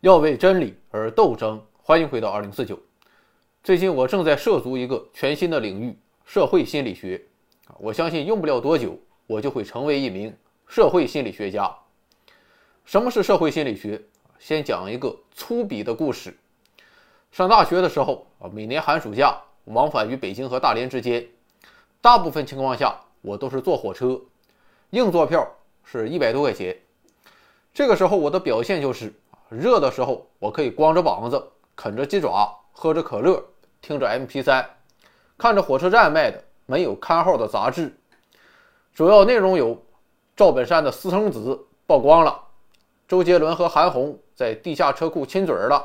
要为真理而斗争。欢迎回到二零四九。最近我正在涉足一个全新的领域——社会心理学。我相信用不了多久，我就会成为一名社会心理学家。什么是社会心理学？先讲一个粗鄙的故事。上大学的时候啊，每年寒暑假往返于北京和大连之间，大部分情况下我都是坐火车，硬座票是一百多块钱。这个时候我的表现就是。热的时候，我可以光着膀子啃着鸡爪，喝着可乐，听着 MP3，看着火车站卖的没有刊号的杂志，主要内容有：赵本山的私生子曝光了，周杰伦和韩红在地下车库亲嘴了，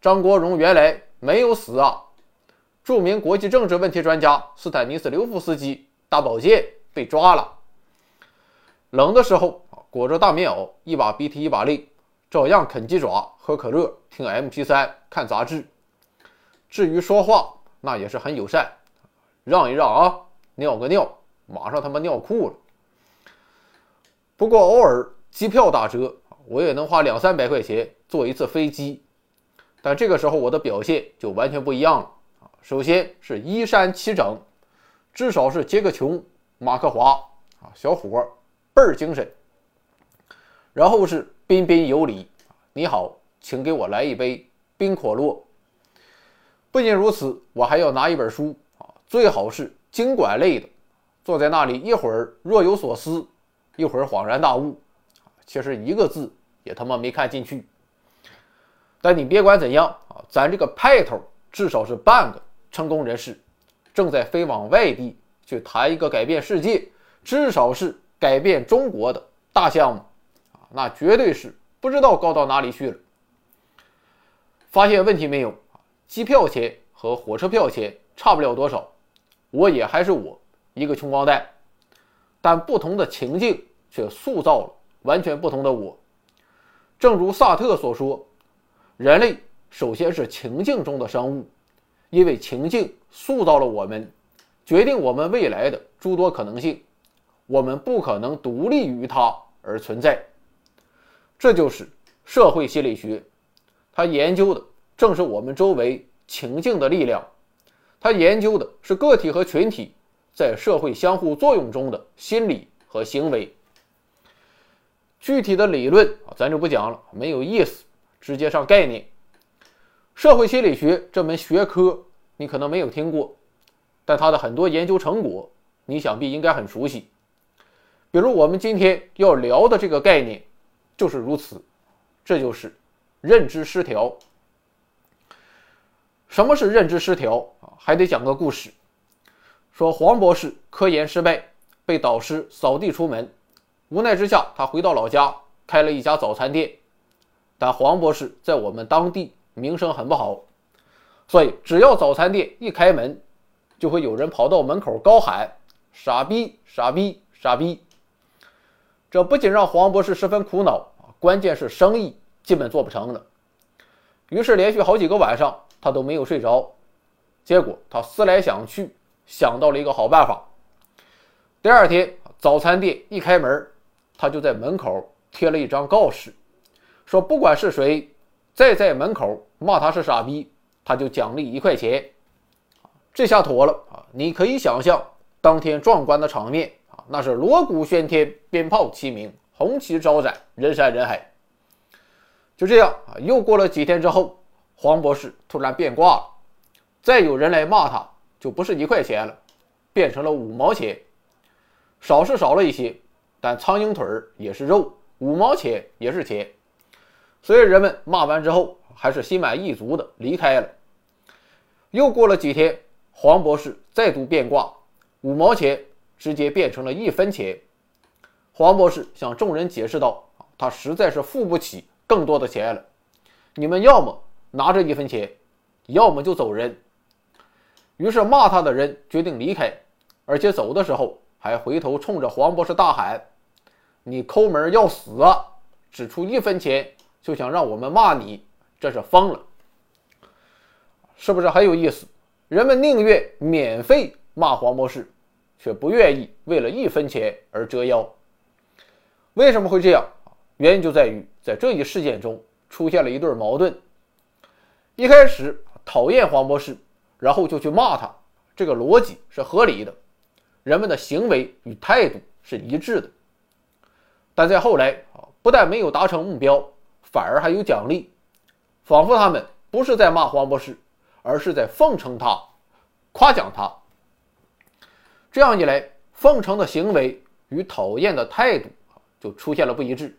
张国荣原来没有死啊，著名国际政治问题专家斯坦尼斯刘夫斯基大保健被抓了。冷的时候裹着大棉袄，一把鼻涕一把泪。照样啃鸡爪、喝可乐、听 MP3、看杂志。至于说话，那也是很友善，让一让啊，尿个尿，马上他妈尿裤了。不过偶尔机票打折，我也能花两三百块钱坐一次飞机。但这个时候我的表现就完全不一样了！首先是衣衫齐整，至少是杰克琼、马克华啊，小伙倍儿精神。然后是。彬彬有礼，你好，请给我来一杯冰可乐。不仅如此，我还要拿一本书啊，最好是经管类的。坐在那里，一会儿若有所思，一会儿恍然大悟，其实一个字也他妈没看进去。但你别管怎样啊，咱这个派头至少是半个成功人士，正在飞往外地去谈一个改变世界，至少是改变中国的大项目。那绝对是不知道高到哪里去了。发现问题没有？机票钱和火车票钱差不了多少，我也还是我一个穷光蛋，但不同的情境却塑造了完全不同的我。正如萨特所说，人类首先是情境中的生物，因为情境塑造了我们，决定我们未来的诸多可能性，我们不可能独立于它而存在。这就是社会心理学，它研究的正是我们周围情境的力量，它研究的是个体和群体在社会相互作用中的心理和行为。具体的理论啊，咱就不讲了，没有意思，直接上概念。社会心理学这门学科你可能没有听过，但它的很多研究成果你想必应该很熟悉，比如我们今天要聊的这个概念。就是如此，这就是认知失调。什么是认知失调啊？还得讲个故事。说黄博士科研失败，被导师扫地出门，无奈之下，他回到老家开了一家早餐店。但黄博士在我们当地名声很不好，所以只要早餐店一开门，就会有人跑到门口高喊：“傻逼，傻逼，傻逼！”这不仅让黄博士十分苦恼。关键是生意基本做不成了，于是连续好几个晚上他都没有睡着。结果他思来想去，想到了一个好办法。第二天早餐店一开门，他就在门口贴了一张告示，说不管是谁再在门口骂他是傻逼，他就奖励一块钱。这下妥了啊！你可以想象当天壮观的场面，那是锣鼓喧天，鞭炮齐鸣。红旗招展，人山人海。就这样啊，又过了几天之后，黄博士突然变卦了，再有人来骂他，就不是一块钱了，变成了五毛钱。少是少了一些，但苍蝇腿儿也是肉，五毛钱也是钱。所以人们骂完之后，还是心满意足的离开了。又过了几天，黄博士再度变卦，五毛钱直接变成了一分钱。黄博士向众人解释道：“他实在是付不起更多的钱了，你们要么拿着一分钱，要么就走人。”于是骂他的人决定离开，而且走的时候还回头冲着黄博士大喊：“你抠门要死啊！只出一分钱就想让我们骂你，这是疯了，是不是很有意思？人们宁愿免费骂黄博士，却不愿意为了一分钱而折腰。”为什么会这样？原因就在于，在这一事件中，出现了一对矛盾。一开始讨厌黄博士，然后就去骂他，这个逻辑是合理的，人们的行为与态度是一致的。但在后来啊，不但没有达成目标，反而还有奖励，仿佛他们不是在骂黄博士，而是在奉承他、夸奖他。这样一来，奉承的行为与讨厌的态度就出现了不一致。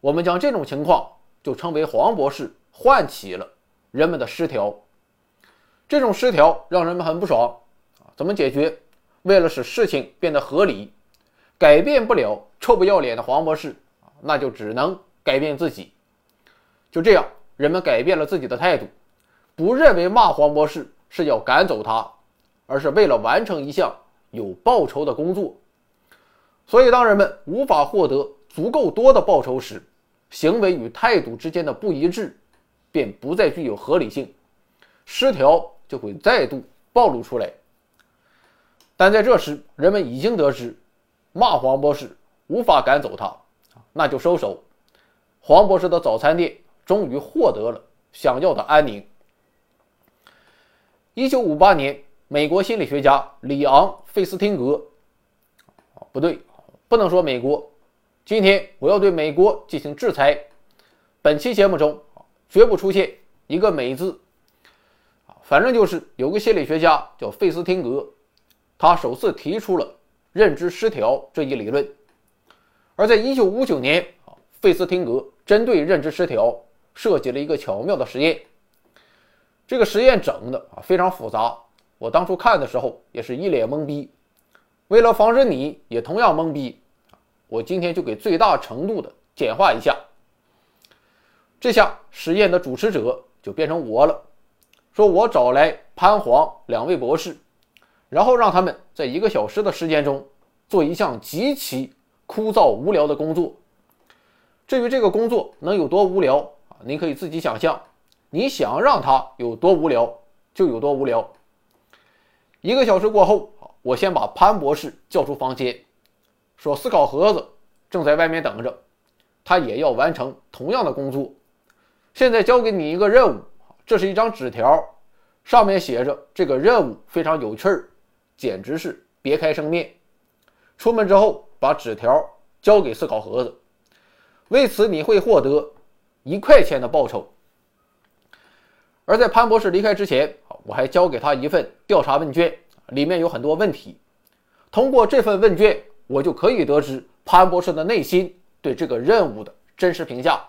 我们将这种情况就称为黄博士唤起了人们的失调。这种失调让人们很不爽！怎么解决？为了使事情变得合理，改变不了臭不要脸的黄博士那就只能改变自己。就这样，人们改变了自己的态度，不认为骂黄博士是要赶走他，而是为了完成一项。有报酬的工作，所以当人们无法获得足够多的报酬时，行为与态度之间的不一致便不再具有合理性，失调就会再度暴露出来。但在这时，人们已经得知，骂黄博士无法赶走他，那就收手。黄博士的早餐店终于获得了想要的安宁。一九五八年。美国心理学家里昂·费斯汀格，不对，不能说美国。今天我要对美国进行制裁。本期节目中绝不出现一个“美”字，反正就是有个心理学家叫费斯汀格，他首次提出了认知失调这一理论。而在1959年，费斯汀格针对认知失调设计了一个巧妙的实验。这个实验整的啊非常复杂。我当初看的时候也是一脸懵逼，为了防止你也同样懵逼，我今天就给最大程度的简化一下。这下实验的主持者就变成我了，说我找来潘黄两位博士，然后让他们在一个小时的时间中做一项极其枯燥无聊的工作。至于这个工作能有多无聊啊，您可以自己想象，你想让它有多无聊就有多无聊。一个小时过后，我先把潘博士叫出房间，说：“思考盒子正在外面等着，他也要完成同样的工作。现在交给你一个任务，这是一张纸条，上面写着这个任务非常有趣儿，简直是别开生面。出门之后把纸条交给思考盒子，为此你会获得一块钱的报酬。”而在潘博士离开之前，我还交给他一份调查问卷，里面有很多问题。通过这份问卷，我就可以得知潘博士的内心对这个任务的真实评价。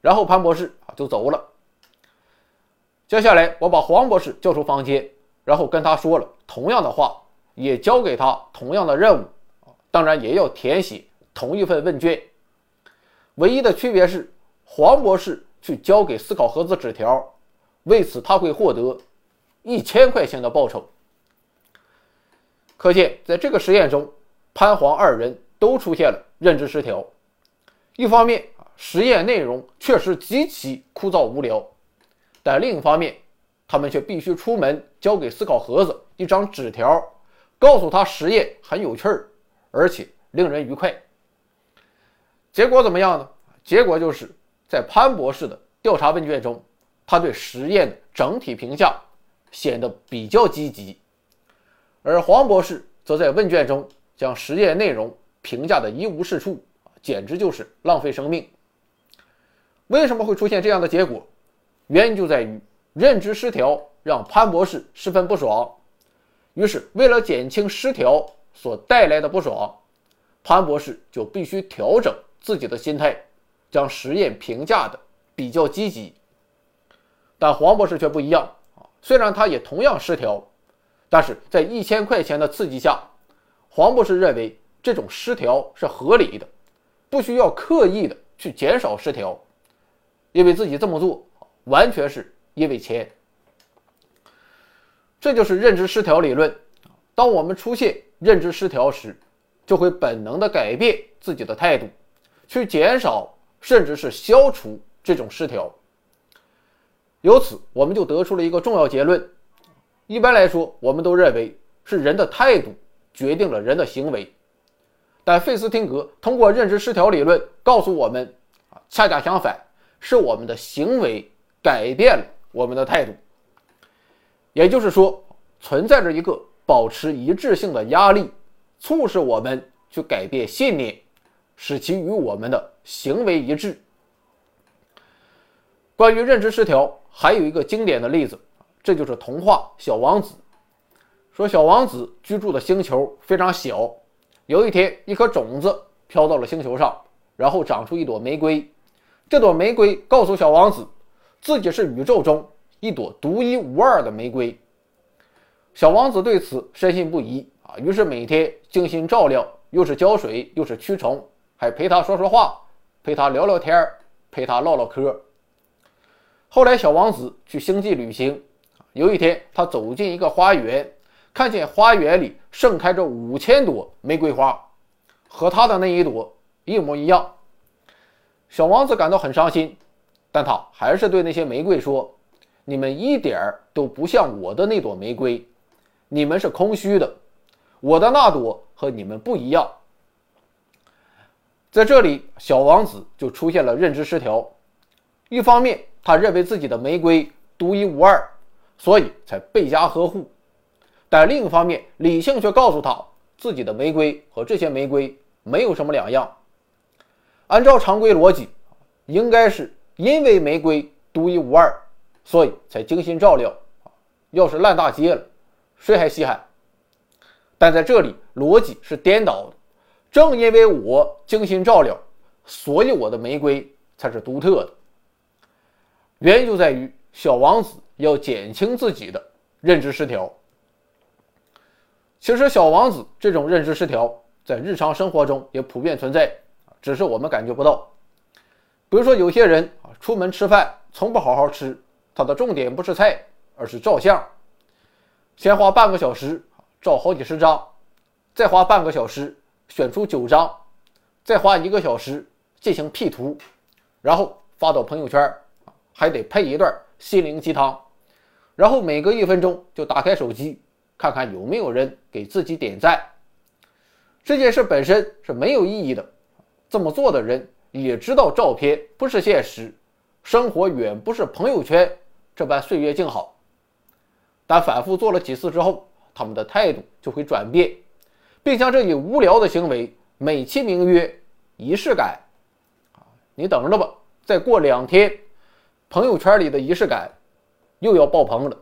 然后潘博士啊就走了。接下来，我把黄博士叫出房间，然后跟他说了同样的话，也交给他同样的任务，当然也要填写同一份问卷。唯一的区别是，黄博士。去交给思考盒子纸条，为此他会获得一千块钱的报酬。可见，在这个实验中，潘黄二人都出现了认知失调。一方面，实验内容确实极其枯燥无聊；但另一方面，他们却必须出门交给思考盒子一张纸条，告诉他实验很有趣儿，而且令人愉快。结果怎么样呢？结果就是。在潘博士的调查问卷中，他对实验的整体评价显得比较积极，而黄博士则在问卷中将实验内容评价的一无是处，简直就是浪费生命。为什么会出现这样的结果？原因就在于认知失调让潘博士十分不爽，于是为了减轻失调所带来的不爽，潘博士就必须调整自己的心态。将实验评价的比较积极，但黄博士却不一样啊。虽然他也同样失调，但是在一千块钱的刺激下，黄博士认为这种失调是合理的，不需要刻意的去减少失调，因为自己这么做完全是因为钱。这就是认知失调理论。当我们出现认知失调时，就会本能的改变自己的态度，去减少。甚至是消除这种失调。由此，我们就得出了一个重要结论：一般来说，我们都认为是人的态度决定了人的行为，但费斯汀格通过认知失调理论告诉我们，恰恰相反，是我们的行为改变了我们的态度。也就是说，存在着一个保持一致性的压力，促使我们去改变信念，使其与我们的行为一致。关于认知失调，还有一个经典的例子，这就是童话《小王子》。说小王子居住的星球非常小，有一天，一颗种子飘到了星球上，然后长出一朵玫瑰。这朵玫瑰告诉小王子，自己是宇宙中。一朵独一无二的玫瑰，小王子对此深信不疑啊，于是每天精心照料，又是浇水，又是驱虫，还陪他说说话，陪他聊聊天陪他唠唠嗑。后来，小王子去星际旅行，有一天，他走进一个花园，看见花园里盛开着五千朵玫瑰花，和他的那一朵一模一样。小王子感到很伤心，但他还是对那些玫瑰说。你们一点儿都不像我的那朵玫瑰，你们是空虚的，我的那朵和你们不一样。在这里，小王子就出现了认知失调。一方面，他认为自己的玫瑰独一无二，所以才倍加呵护；但另一方面，理性却告诉他，自己的玫瑰和这些玫瑰没有什么两样。按照常规逻辑，应该是因为玫瑰独一无二。所以才精心照料要是烂大街了，谁还稀罕？但在这里逻辑是颠倒的。正因为我精心照料，所以我的玫瑰才是独特的。原因就在于小王子要减轻自己的认知失调。其实小王子这种认知失调在日常生活中也普遍存在，只是我们感觉不到。比如说有些人啊，出门吃饭从不好好吃。他的重点不是菜，而是照相。先花半个小时照好几十张，再花半个小时选出九张，再花一个小时进行 P 图，然后发到朋友圈，还得配一段心灵鸡汤。然后每隔一分钟就打开手机，看看有没有人给自己点赞。这件事本身是没有意义的，这么做的人也知道照片不是现实，生活远不是朋友圈。这般岁月静好，但反复做了几次之后，他们的态度就会转变，并将这一无聊的行为美其名曰仪式感。你等着吧，再过两天，朋友圈里的仪式感又要爆棚了。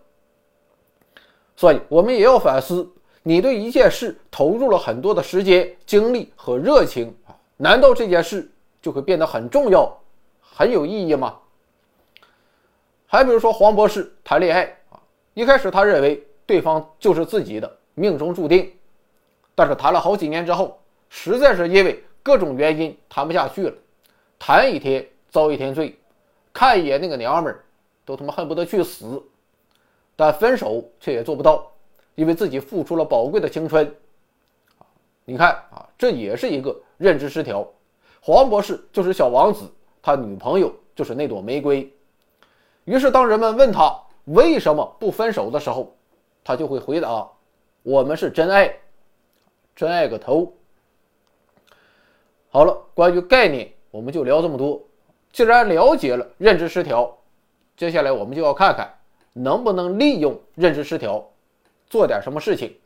所以，我们也要反思：你对一件事投入了很多的时间、精力和热情啊，难道这件事就会变得很重要、很有意义吗？还比如说黄博士谈恋爱啊，一开始他认为对方就是自己的命中注定，但是谈了好几年之后，实在是因为各种原因谈不下去了，谈一天遭一天罪，看一眼那个娘们儿都他妈恨不得去死，但分手却也做不到，因为自己付出了宝贵的青春。你看啊，这也是一个认知失调。黄博士就是小王子，他女朋友就是那朵玫瑰。于是，当人们问他为什么不分手的时候，他就会回答：“我们是真爱，真爱个头。”好了，关于概念，我们就聊这么多。既然了解了认知失调，接下来我们就要看看能不能利用认知失调做点什么事情。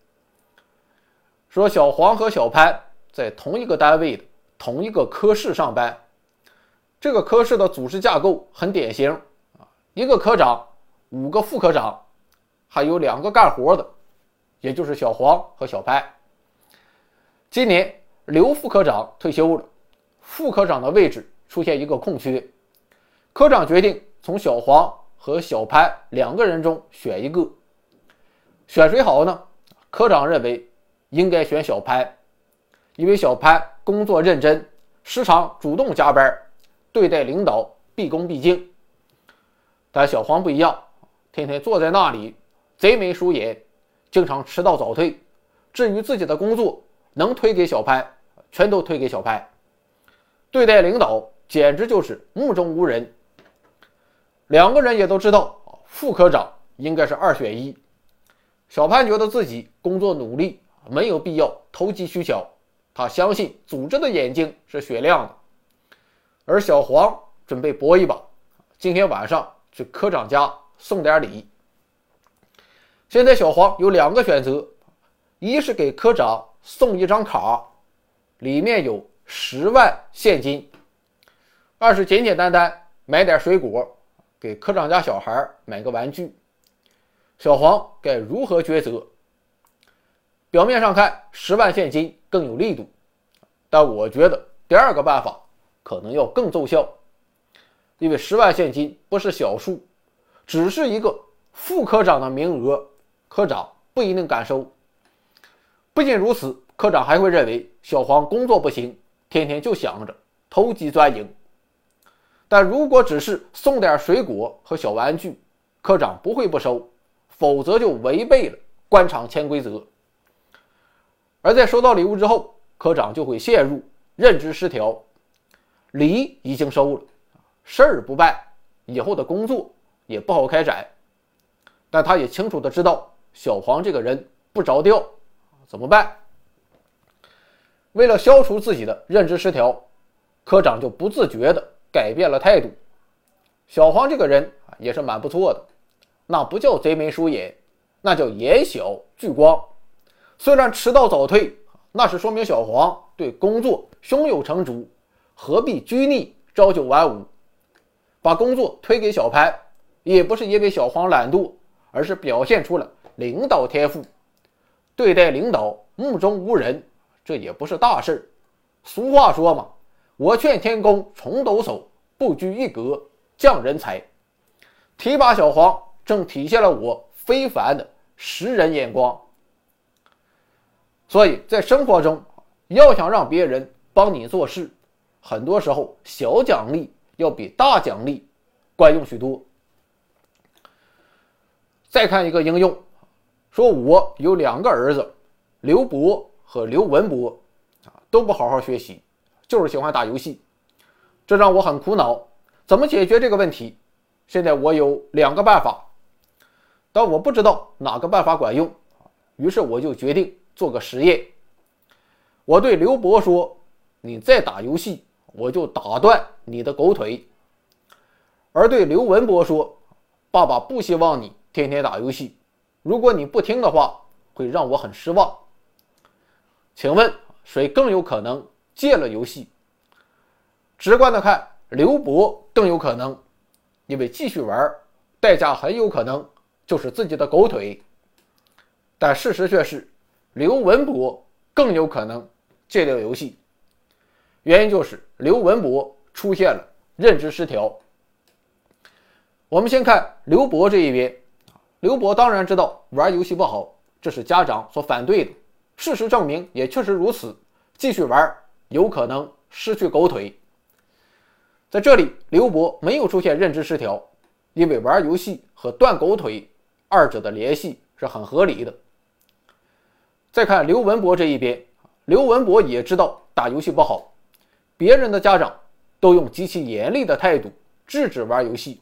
说小黄和小潘在同一个单位的同一个科室上班，这个科室的组织架构很典型。一个科长，五个副科长，还有两个干活的，也就是小黄和小潘。今年刘副科长退休了，副科长的位置出现一个空缺，科长决定从小黄和小潘两个人中选一个，选谁好呢？科长认为应该选小潘，因为小潘工作认真，时常主动加班，对待领导毕恭毕敬。但小黄不一样，天天坐在那里，贼眉鼠眼，经常迟到早退。至于自己的工作，能推给小潘，全都推给小潘。对待领导，简直就是目中无人。两个人也都知道，副科长应该是二选一。小潘觉得自己工作努力，没有必要投机取巧。他相信组织的眼睛是雪亮的。而小黄准备搏一把。今天晚上去科长家送点礼。现在小黄有两个选择，一是给科长送一张卡，里面有十万现金；二是简简单单买点水果，给科长家小孩买个玩具。小黄该如何抉择？表面上看，十万现金更有力度，但我觉得第二个办法可能要更奏效，因为十万现金不是小数，只是一个副科长的名额。科长不一定敢收。不仅如此，科长还会认为小黄工作不行，天天就想着投机钻营。但如果只是送点水果和小玩具，科长不会不收，否则就违背了官场潜规则。而在收到礼物之后，科长就会陷入认知失调。礼已经收了，事儿不办，以后的工作也不好开展。但他也清楚的知道。小黄这个人不着调，怎么办？为了消除自己的认知失调，科长就不自觉地改变了态度。小黄这个人啊，也是蛮不错的，那不叫贼眉鼠眼，那叫眼小聚光。虽然迟到早退，那是说明小黄对工作胸有成竹，何必拘泥朝九晚五？把工作推给小潘，也不是因为小黄懒惰，而是表现出了。领导天赋，对待领导目中无人，这也不是大事。俗话说嘛，我劝天公重抖擞，不拘一格降人才。提拔小黄，正体现了我非凡的识人眼光。所以在生活中，要想让别人帮你做事，很多时候小奖励要比大奖励管用许多。再看一个应用。说我有两个儿子，刘博和刘文博，啊，都不好好学习，就是喜欢打游戏，这让我很苦恼。怎么解决这个问题？现在我有两个办法，但我不知道哪个办法管用，于是我就决定做个实验。我对刘博说：“你再打游戏，我就打断你的狗腿。”而对刘文博说：“爸爸不希望你天天打游戏。”如果你不听的话，会让我很失望。请问谁更有可能戒了游戏？直观的看，刘博更有可能，因为继续玩，代价很有可能就是自己的狗腿。但事实却是，刘文博更有可能戒掉游戏。原因就是刘文博出现了认知失调。我们先看刘博这一边。刘博当然知道玩游戏不好，这是家长所反对的。事实证明也确实如此，继续玩有可能失去狗腿。在这里，刘博没有出现认知失调，因为玩游戏和断狗腿二者的联系是很合理的。再看刘文博这一边，刘文博也知道打游戏不好，别人的家长都用极其严厉的态度制止玩游戏，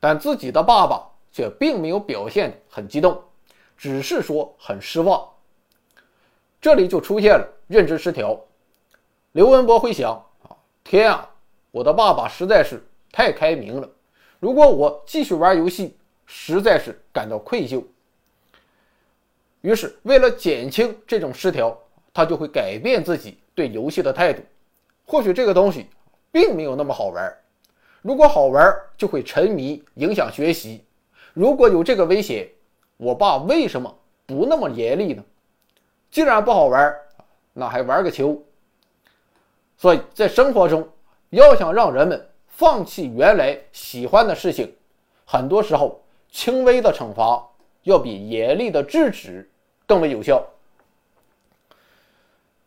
但自己的爸爸。却并没有表现很激动，只是说很失望。这里就出现了认知失调。刘文博会想：啊，天啊，我的爸爸实在是太开明了。如果我继续玩游戏，实在是感到愧疚。于是，为了减轻这种失调，他就会改变自己对游戏的态度。或许这个东西并没有那么好玩。如果好玩，就会沉迷，影响学习。如果有这个危险，我爸为什么不那么严厉呢？既然不好玩，那还玩个球？所以在生活中，要想让人们放弃原来喜欢的事情，很多时候轻微的惩罚要比严厉的制止更为有效。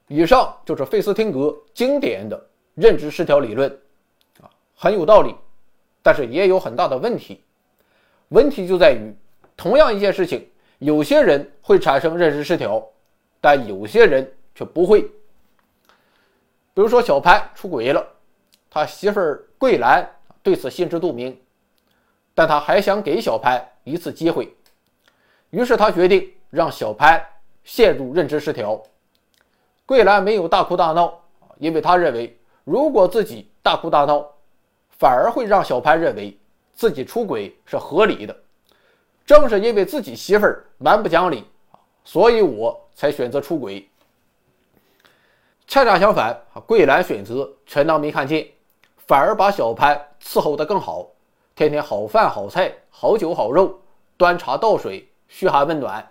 以上就是费斯汀格经典的认知失调理论，啊，很有道理，但是也有很大的问题。问题就在于，同样一件事情，有些人会产生认知失调，但有些人却不会。比如说，小潘出轨了，他媳妇儿桂兰对此心知肚明，但他还想给小潘一次机会，于是他决定让小潘陷入认知失调。桂兰没有大哭大闹，因为他认为，如果自己大哭大闹，反而会让小潘认为自己出轨是合理的。正是因为自己媳妇儿蛮不讲理，所以我才选择出轨。恰恰相反，桂兰选择全当没看见，反而把小潘伺候得更好，天天好饭好菜好酒好肉，端茶倒水嘘寒问暖。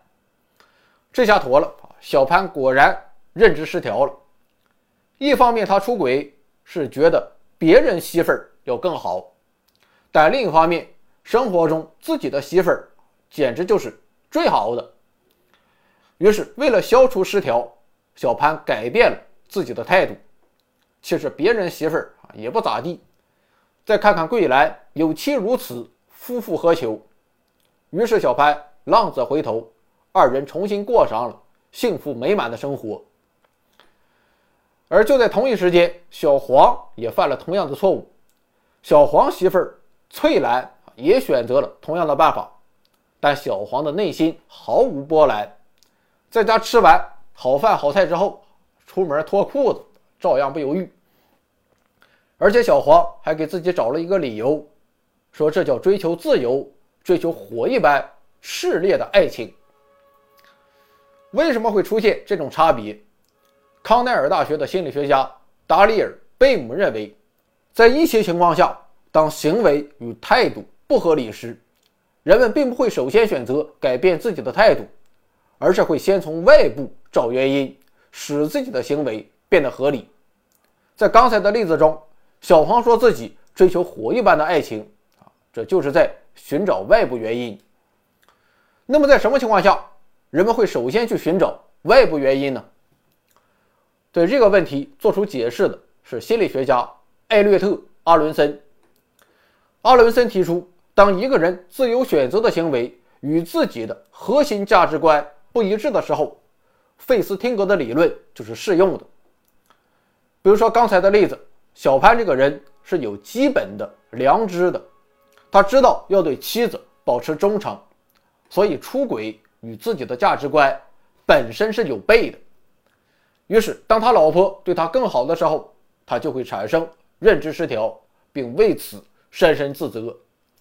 这下妥了，小潘果然认知失调了。一方面他出轨是觉得别人媳妇儿要更好，但另一方面，生活中自己的媳妇儿。简直就是最好的。于是，为了消除失调，小潘改变了自己的态度。其实别人媳妇儿啊也不咋地。再看看桂兰，有妻如此，夫复何求？于是小潘浪子回头，二人重新过上了幸福美满的生活。而就在同一时间，小黄也犯了同样的错误。小黄媳妇儿翠兰也选择了同样的办法。但小黄的内心毫无波澜，在家吃完好饭好菜之后，出门脱裤子照样不犹豫。而且小黄还给自己找了一个理由，说这叫追求自由，追求火一般炽烈的爱情。为什么会出现这种差别？康奈尔大学的心理学家达里尔·贝姆认为，在一些情况下，当行为与态度不合理时。人们并不会首先选择改变自己的态度，而是会先从外部找原因，使自己的行为变得合理。在刚才的例子中，小黄说自己追求火一般的爱情，啊，这就是在寻找外部原因。那么，在什么情况下人们会首先去寻找外部原因呢？对这个问题做出解释的是心理学家艾略特·阿伦森。阿伦森提出。当一个人自由选择的行为与自己的核心价值观不一致的时候，费斯汀格的理论就是适用的。比如说刚才的例子，小潘这个人是有基本的良知的，他知道要对妻子保持忠诚，所以出轨与自己的价值观本身是有悖的。于是，当他老婆对他更好的时候，他就会产生认知失调，并为此深深自责。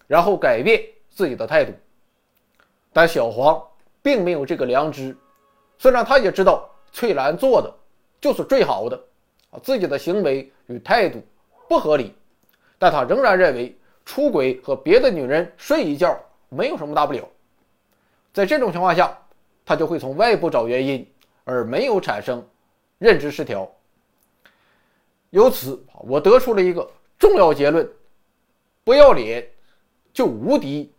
然后改变自己的态度，但小黄并没有这个良知。虽然他也知道翠兰做的就是最好的，啊，自己的行为与态度不合理，但他仍然认为出轨和别的女人睡一觉没有什么大不了。在这种情况下，他就会从外部找原因，而没有产生认知失调。由此，我得出了一个重要结论：不要脸。就无敌。